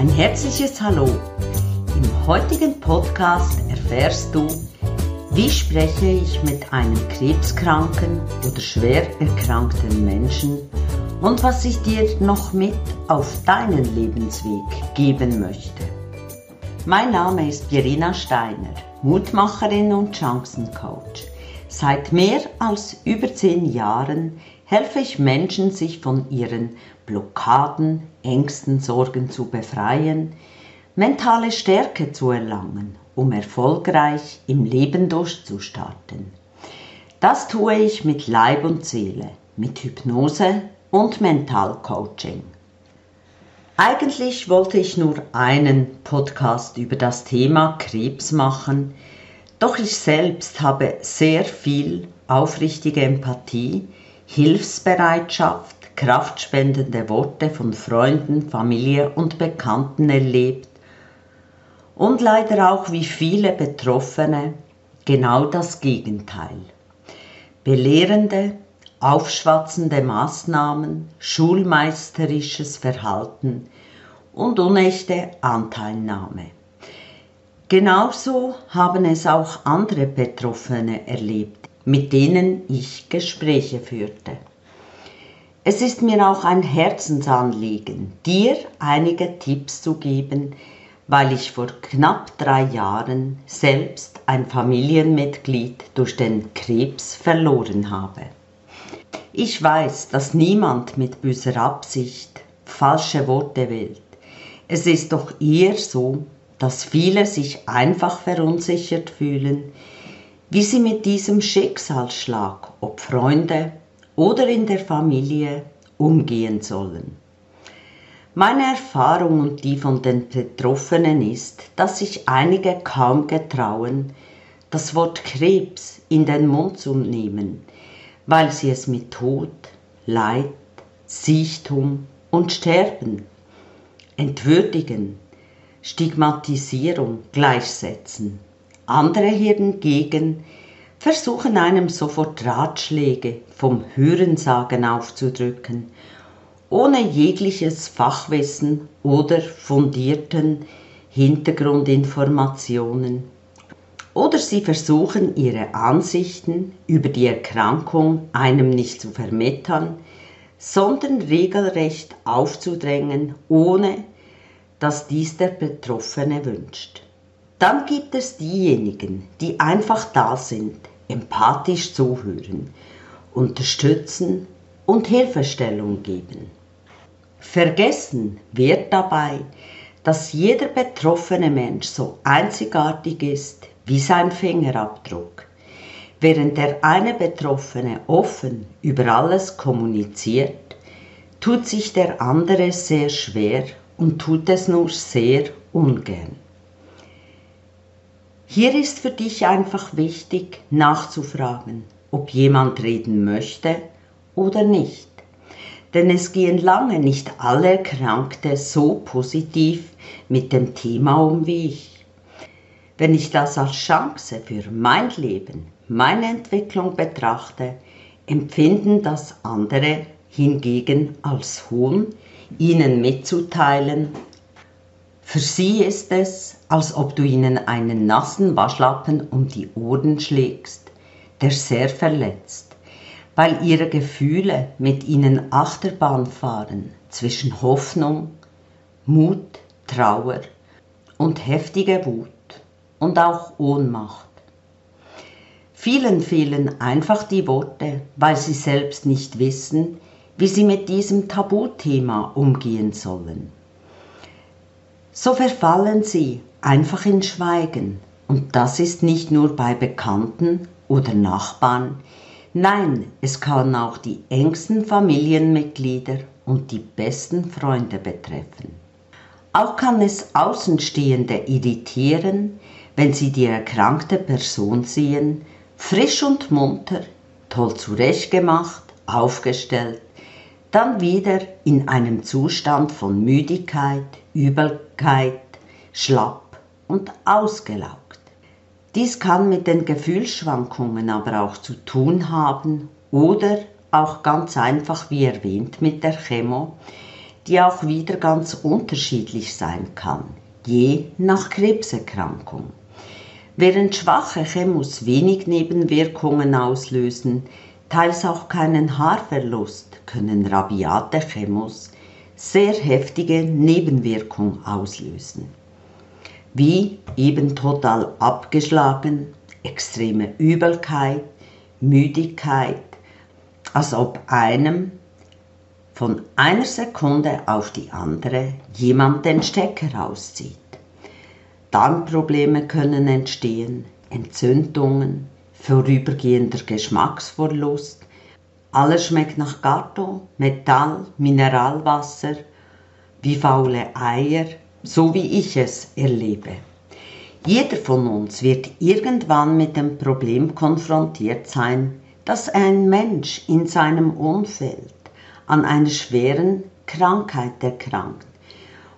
Ein herzliches Hallo. Im heutigen Podcast erfährst du, wie spreche ich mit einem krebskranken oder schwer erkrankten Menschen und was ich dir noch mit auf deinen Lebensweg geben möchte. Mein Name ist Irina Steiner, Mutmacherin und Chancencoach. Seit mehr als über zehn Jahren helfe ich Menschen, sich von ihren Blockaden, Ängsten, Sorgen zu befreien, mentale Stärke zu erlangen, um erfolgreich im Leben durchzustarten. Das tue ich mit Leib und Seele, mit Hypnose und Mentalcoaching. Eigentlich wollte ich nur einen Podcast über das Thema Krebs machen, doch ich selbst habe sehr viel aufrichtige Empathie, Hilfsbereitschaft, kraftspendende Worte von Freunden, Familie und Bekannten erlebt und leider auch wie viele Betroffene genau das Gegenteil. Belehrende, aufschwatzende Maßnahmen, schulmeisterisches Verhalten und unechte Anteilnahme. Genauso haben es auch andere Betroffene erlebt, mit denen ich Gespräche führte. Es ist mir auch ein Herzensanliegen, dir einige Tipps zu geben, weil ich vor knapp drei Jahren selbst ein Familienmitglied durch den Krebs verloren habe. Ich weiß, dass niemand mit böser Absicht falsche Worte wählt. Es ist doch eher so, dass viele sich einfach verunsichert fühlen, wie sie mit diesem Schicksalsschlag, ob Freunde oder in der Familie, umgehen sollen. Meine Erfahrung und die von den Betroffenen ist, dass sich einige kaum getrauen, das Wort Krebs in den Mund zu nehmen, weil sie es mit Tod, Leid, Siechtum und Sterben, Entwürdigen, Stigmatisierung gleichsetzen. Andere hingegen versuchen einem sofort Ratschläge vom Hörensagen aufzudrücken, ohne jegliches Fachwissen oder fundierten Hintergrundinformationen. Oder sie versuchen ihre Ansichten über die Erkrankung einem nicht zu vermitteln, sondern regelrecht aufzudrängen, ohne dass dies der Betroffene wünscht. Dann gibt es diejenigen, die einfach da sind, empathisch zuhören, unterstützen und Hilfestellung geben. Vergessen wird dabei, dass jeder betroffene Mensch so einzigartig ist wie sein Fingerabdruck. Während der eine Betroffene offen über alles kommuniziert, tut sich der andere sehr schwer und tut es nur sehr ungern. Hier ist für dich einfach wichtig nachzufragen, ob jemand reden möchte oder nicht. Denn es gehen lange nicht alle Erkrankte so positiv mit dem Thema um wie ich. Wenn ich das als Chance für mein Leben, meine Entwicklung betrachte, empfinden das andere hingegen als Hohn, ihnen mitzuteilen, für sie ist es, als ob du ihnen einen nassen Waschlappen um die Ohren schlägst, der sehr verletzt, weil ihre Gefühle mit ihnen Achterbahn fahren zwischen Hoffnung, Mut, Trauer und heftige Wut und auch Ohnmacht. Vielen fehlen einfach die Worte, weil sie selbst nicht wissen, wie sie mit diesem Tabuthema umgehen sollen so verfallen sie einfach in Schweigen. Und das ist nicht nur bei Bekannten oder Nachbarn, nein, es kann auch die engsten Familienmitglieder und die besten Freunde betreffen. Auch kann es Außenstehende irritieren, wenn sie die erkrankte Person sehen, frisch und munter, toll zurechtgemacht, aufgestellt, dann wieder in einem Zustand von Müdigkeit, Übelkeit, schlapp und ausgelaugt. Dies kann mit den Gefühlsschwankungen aber auch zu tun haben oder auch ganz einfach, wie erwähnt, mit der Chemo, die auch wieder ganz unterschiedlich sein kann, je nach Krebserkrankung. Während schwache Chemos wenig Nebenwirkungen auslösen, teils auch keinen Haarverlust, können rabiate Chemos sehr heftige Nebenwirkungen auslösen. Wie eben total abgeschlagen, extreme Übelkeit, Müdigkeit, als ob einem von einer Sekunde auf die andere jemand den Stecker rauszieht. Darmprobleme können entstehen, Entzündungen, vorübergehender Geschmacksverlust, alles schmeckt nach Gatto, Metall, Mineralwasser, wie faule Eier, so wie ich es erlebe. Jeder von uns wird irgendwann mit dem Problem konfrontiert sein, dass ein Mensch in seinem Umfeld an einer schweren Krankheit erkrankt.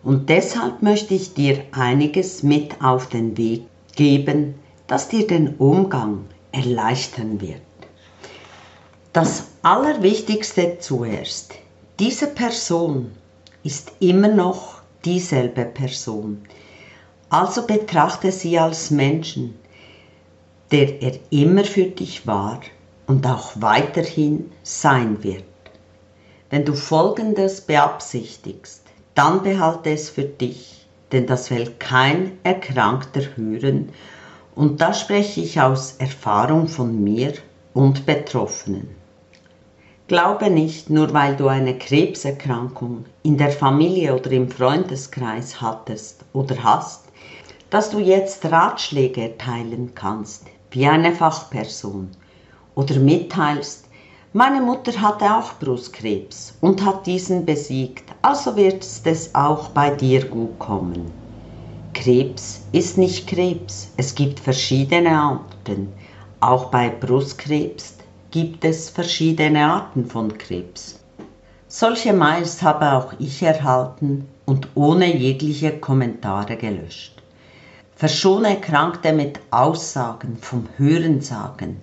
Und deshalb möchte ich dir einiges mit auf den Weg geben, das dir den Umgang erleichtern wird. Das Allerwichtigste zuerst. Diese Person ist immer noch dieselbe Person. Also betrachte sie als Menschen, der er immer für dich war und auch weiterhin sein wird. Wenn du Folgendes beabsichtigst, dann behalte es für dich, denn das will kein Erkrankter hören und da spreche ich aus Erfahrung von mir und Betroffenen. Glaube nicht, nur weil du eine Krebserkrankung in der Familie oder im Freundeskreis hattest oder hast, dass du jetzt Ratschläge erteilen kannst, wie eine Fachperson, oder mitteilst, meine Mutter hatte auch Brustkrebs und hat diesen besiegt, also wird es auch bei dir gut kommen. Krebs ist nicht Krebs, es gibt verschiedene Arten. Auch bei Brustkrebs gibt es verschiedene Arten von Krebs. Solche Mails habe auch ich erhalten und ohne jegliche Kommentare gelöscht. Verschone Erkrankte mit Aussagen vom Hörensagen,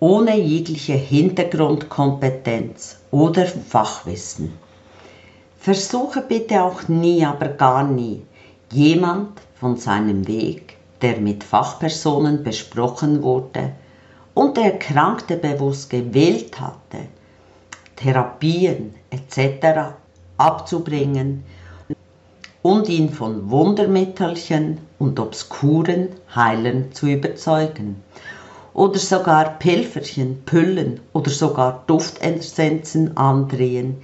ohne jegliche Hintergrundkompetenz oder Fachwissen. Versuche bitte auch nie, aber gar nie, jemand von seinem Weg, der mit Fachpersonen besprochen wurde und der Erkrankte bewusst gewählt hatte, Therapien etc. abzubringen und ihn von Wundermittelchen und obskuren Heilern zu überzeugen oder sogar Pilferchen, Püllen oder sogar Duftessenzen andrehen,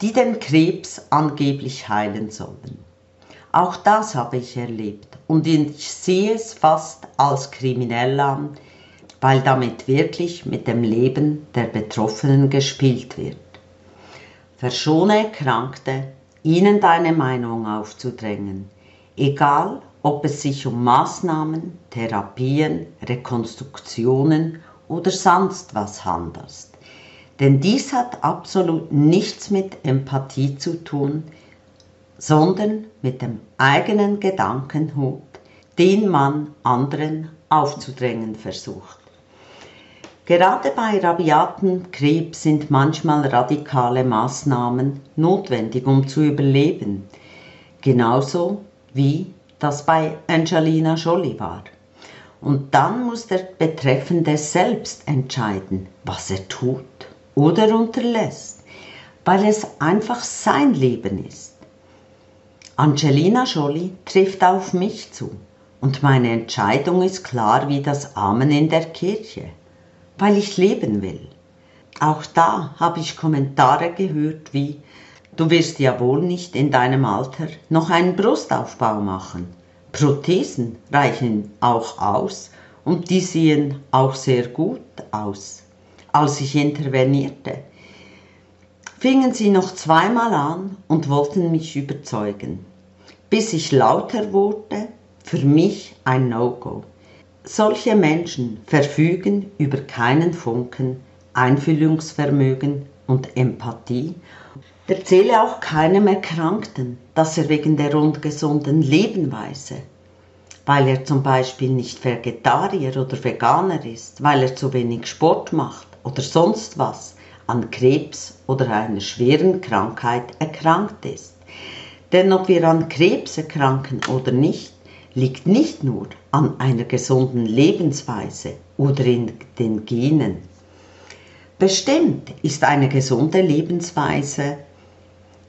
die den Krebs angeblich heilen sollen. Auch das habe ich erlebt und ich sehe es fast als kriminell an, weil damit wirklich mit dem Leben der Betroffenen gespielt wird. Verschone Erkrankte, ihnen deine Meinung aufzudrängen, egal ob es sich um Maßnahmen, Therapien, Rekonstruktionen oder sonst was handelt. Denn dies hat absolut nichts mit Empathie zu tun, sondern mit dem eigenen Gedankenhut, den man anderen aufzudrängen versucht. Gerade bei rabiaten Krebs sind manchmal radikale Maßnahmen notwendig, um zu überleben, genauso wie das bei Angelina Jolie war. Und dann muss der Betreffende selbst entscheiden, was er tut oder unterlässt, weil es einfach sein Leben ist. Angelina Jolie trifft auf mich zu und meine Entscheidung ist klar wie das Amen in der Kirche, weil ich leben will. Auch da habe ich Kommentare gehört wie Du wirst ja wohl nicht in deinem Alter noch einen Brustaufbau machen. Prothesen reichen auch aus und die sehen auch sehr gut aus. Als ich intervenierte, fingen sie noch zweimal an und wollten mich überzeugen, bis ich lauter wurde, für mich ein No-Go. Solche Menschen verfügen über keinen Funken Einfühlungsvermögen und Empathie Erzähle auch keinem Erkrankten, dass er wegen der ungesunden Lebenweise, weil er zum Beispiel nicht Vegetarier oder Veganer ist, weil er zu wenig Sport macht oder sonst was, an Krebs oder einer schweren Krankheit erkrankt ist. Denn ob wir an Krebs erkranken oder nicht, liegt nicht nur an einer gesunden Lebensweise oder in den Genen. Bestimmt ist eine gesunde Lebensweise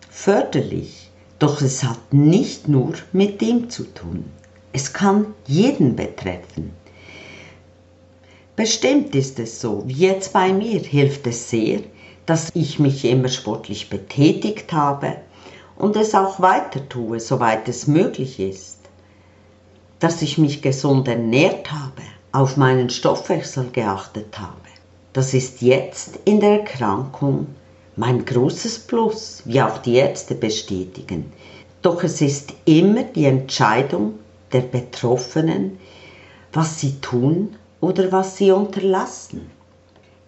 förderlich, doch es hat nicht nur mit dem zu tun. Es kann jeden betreffen. Bestimmt ist es so, wie jetzt bei mir hilft es sehr, dass ich mich immer sportlich betätigt habe und es auch weiter tue, soweit es möglich ist. Dass ich mich gesund ernährt habe, auf meinen Stoffwechsel geachtet habe. Das ist jetzt in der Erkrankung mein großes Plus, wie auch die Ärzte bestätigen. Doch es ist immer die Entscheidung der Betroffenen, was sie tun oder was sie unterlassen.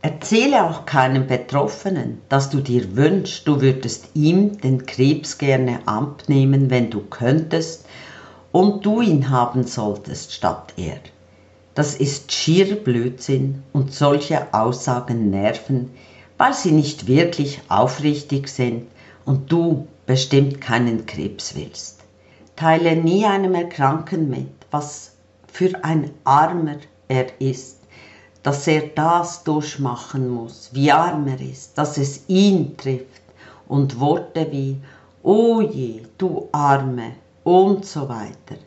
Erzähle auch keinem Betroffenen, dass du dir wünschst, du würdest ihm den Krebs gerne abnehmen, wenn du könntest, und du ihn haben solltest statt er. Das ist schier Blödsinn und solche Aussagen nerven, weil sie nicht wirklich aufrichtig sind und du bestimmt keinen Krebs willst. Teile nie einem Erkrankten mit, was für ein Armer er ist, dass er das durchmachen muss, wie arm er ist, dass es ihn trifft und Worte wie O je, du Arme und so weiter.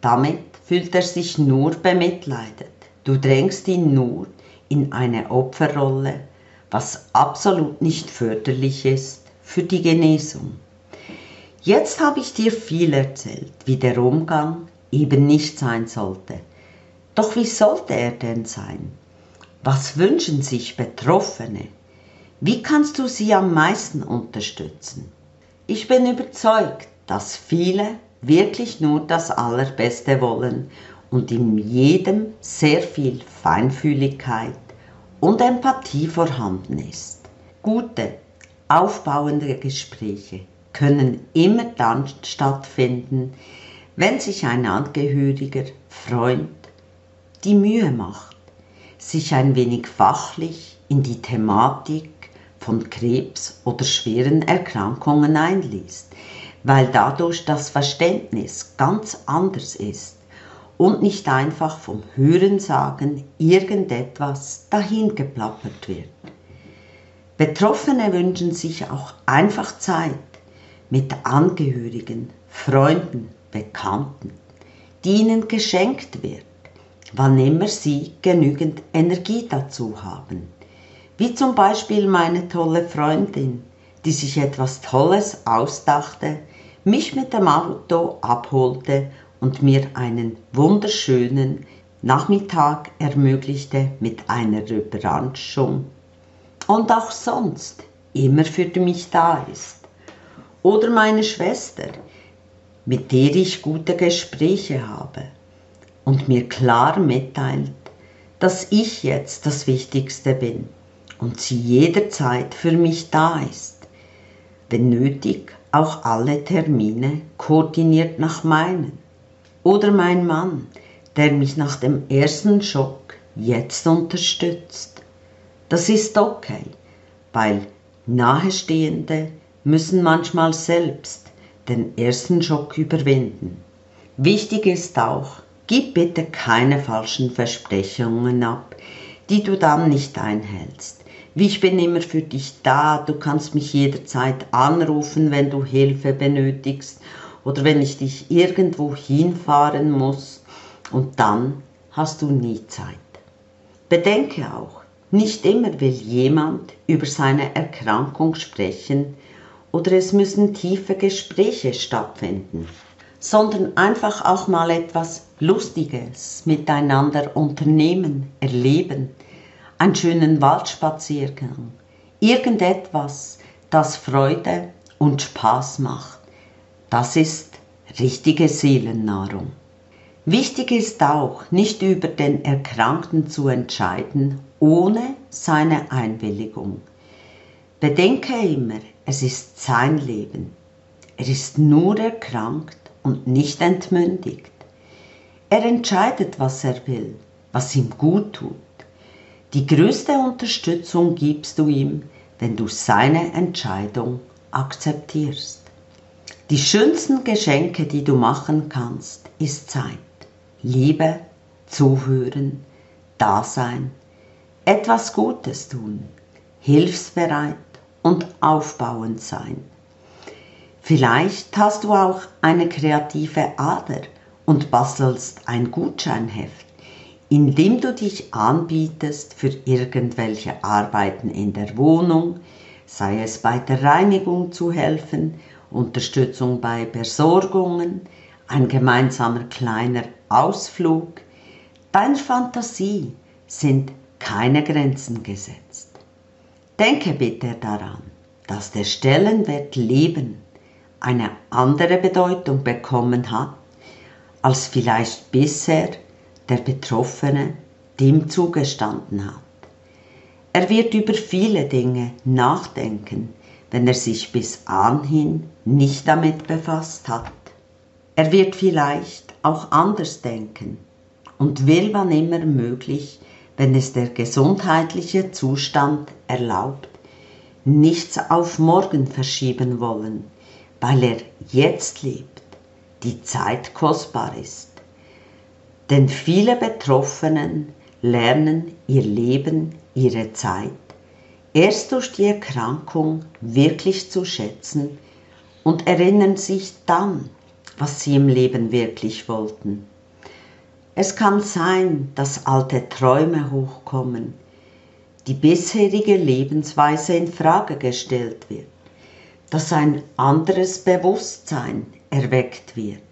Damit fühlt er sich nur bemitleidet. Du drängst ihn nur in eine Opferrolle, was absolut nicht förderlich ist für die Genesung. Jetzt habe ich dir viel erzählt, wie der Umgang eben nicht sein sollte. Doch wie sollte er denn sein? Was wünschen sich Betroffene? Wie kannst du sie am meisten unterstützen? Ich bin überzeugt, dass viele wirklich nur das Allerbeste wollen und in jedem sehr viel Feinfühligkeit und Empathie vorhanden ist. Gute, aufbauende Gespräche können immer dann stattfinden, wenn sich ein Angehöriger, Freund die Mühe macht, sich ein wenig fachlich in die Thematik von Krebs oder schweren Erkrankungen einliest, weil dadurch das Verständnis ganz anders ist und nicht einfach vom Hörensagen irgendetwas dahingeplappert wird. Betroffene wünschen sich auch einfach Zeit mit Angehörigen, Freunden, Bekannten, die ihnen geschenkt wird wann immer sie genügend Energie dazu haben. Wie zum Beispiel meine tolle Freundin, die sich etwas Tolles ausdachte, mich mit dem Auto abholte und mir einen wunderschönen Nachmittag ermöglichte mit einer Überraschung und auch sonst immer für mich da ist. Oder meine Schwester, mit der ich gute Gespräche habe und mir klar mitteilt, dass ich jetzt das Wichtigste bin und sie jederzeit für mich da ist, wenn nötig auch alle Termine koordiniert nach meinen. Oder mein Mann, der mich nach dem ersten Schock jetzt unterstützt. Das ist okay, weil Nahestehende müssen manchmal selbst den ersten Schock überwinden. Wichtig ist auch, Gib bitte keine falschen Versprechungen ab, die du dann nicht einhältst. Wie ich bin immer für dich da, du kannst mich jederzeit anrufen, wenn du Hilfe benötigst oder wenn ich dich irgendwo hinfahren muss. Und dann hast du nie Zeit. Bedenke auch, nicht immer will jemand über seine Erkrankung sprechen oder es müssen tiefe Gespräche stattfinden sondern einfach auch mal etwas Lustiges miteinander unternehmen, erleben, einen schönen Waldspaziergang, irgendetwas, das Freude und Spaß macht. Das ist richtige Seelennahrung. Wichtig ist auch, nicht über den Erkrankten zu entscheiden, ohne seine Einwilligung. Bedenke immer, es ist sein Leben. Er ist nur erkrankt, und nicht entmündigt. Er entscheidet, was er will, was ihm gut tut. Die größte Unterstützung gibst du ihm, wenn du seine Entscheidung akzeptierst. Die schönsten Geschenke, die du machen kannst, ist Zeit, Liebe, Zuhören, Dasein, etwas Gutes tun, hilfsbereit und aufbauend sein. Vielleicht hast du auch eine kreative Ader und bastelst ein Gutscheinheft, in dem du dich anbietest für irgendwelche Arbeiten in der Wohnung, sei es bei der Reinigung zu helfen, Unterstützung bei Besorgungen, ein gemeinsamer kleiner Ausflug. Deiner Fantasie sind keine Grenzen gesetzt. Denke bitte daran, dass der Stellenwert Leben eine andere Bedeutung bekommen hat, als vielleicht bisher der Betroffene dem zugestanden hat. Er wird über viele Dinge nachdenken, wenn er sich bis anhin nicht damit befasst hat. Er wird vielleicht auch anders denken und will wann immer möglich wenn es der gesundheitliche Zustand erlaubt, nichts auf morgen verschieben wollen, weil er jetzt lebt, die Zeit kostbar ist. Denn viele Betroffenen lernen ihr Leben, ihre Zeit erst durch die Erkrankung wirklich zu schätzen und erinnern sich dann, was sie im Leben wirklich wollten. Es kann sein, dass alte Träume hochkommen, die bisherige Lebensweise in Frage gestellt wird, dass ein anderes Bewusstsein erweckt wird,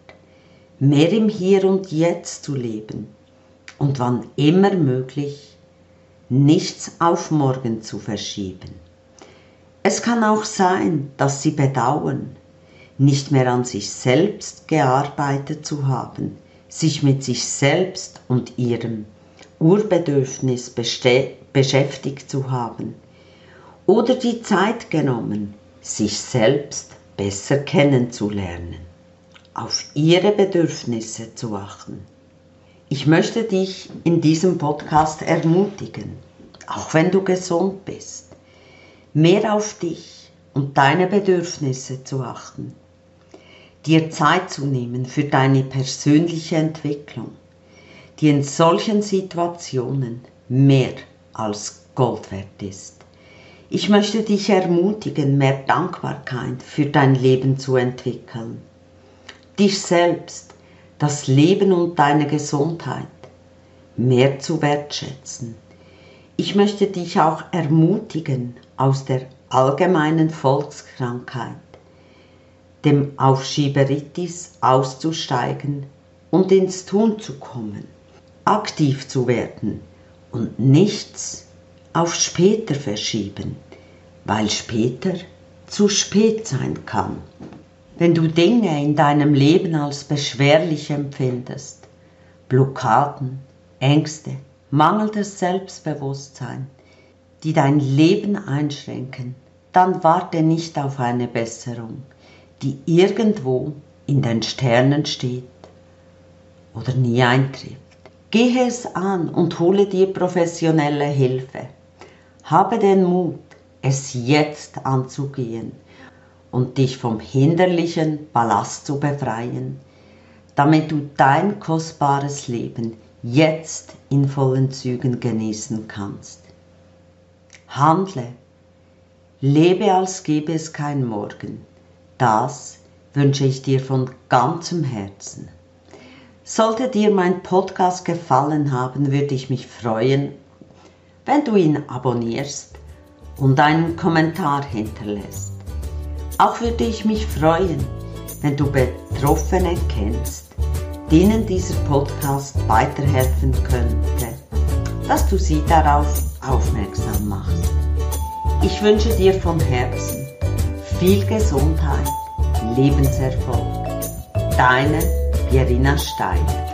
mehr im Hier und Jetzt zu leben und wann immer möglich, nichts auf morgen zu verschieben. Es kann auch sein, dass sie bedauern, nicht mehr an sich selbst gearbeitet zu haben, sich mit sich selbst und ihrem Urbedürfnis beschäftigt zu haben oder die Zeit genommen, sich selbst besser kennenzulernen, auf ihre Bedürfnisse zu achten. Ich möchte dich in diesem Podcast ermutigen, auch wenn du gesund bist, mehr auf dich und deine Bedürfnisse zu achten dir Zeit zu nehmen für deine persönliche Entwicklung, die in solchen Situationen mehr als Gold wert ist. Ich möchte dich ermutigen, mehr Dankbarkeit für dein Leben zu entwickeln, dich selbst, das Leben und deine Gesundheit mehr zu wertschätzen. Ich möchte dich auch ermutigen, aus der allgemeinen Volkskrankheit dem Aufschieberitis auszusteigen und ins Tun zu kommen, aktiv zu werden und nichts auf später verschieben, weil später zu spät sein kann. Wenn du Dinge in deinem Leben als beschwerlich empfindest, Blockaden, Ängste, mangelndes Selbstbewusstsein, die dein Leben einschränken, dann warte nicht auf eine Besserung die irgendwo in den Sternen steht oder nie eintrifft. Gehe es an und hole dir professionelle Hilfe. Habe den Mut, es jetzt anzugehen und dich vom hinderlichen Ballast zu befreien, damit du dein kostbares Leben jetzt in vollen Zügen genießen kannst. Handle, lebe als gäbe es kein Morgen. Das wünsche ich dir von ganzem Herzen. Sollte dir mein Podcast gefallen haben, würde ich mich freuen, wenn du ihn abonnierst und einen Kommentar hinterlässt. Auch würde ich mich freuen, wenn du Betroffene kennst, denen dieser Podcast weiterhelfen könnte, dass du sie darauf aufmerksam machst. Ich wünsche dir von Herzen viel Gesundheit, Lebenserfolg. Deine Pierina Steiner.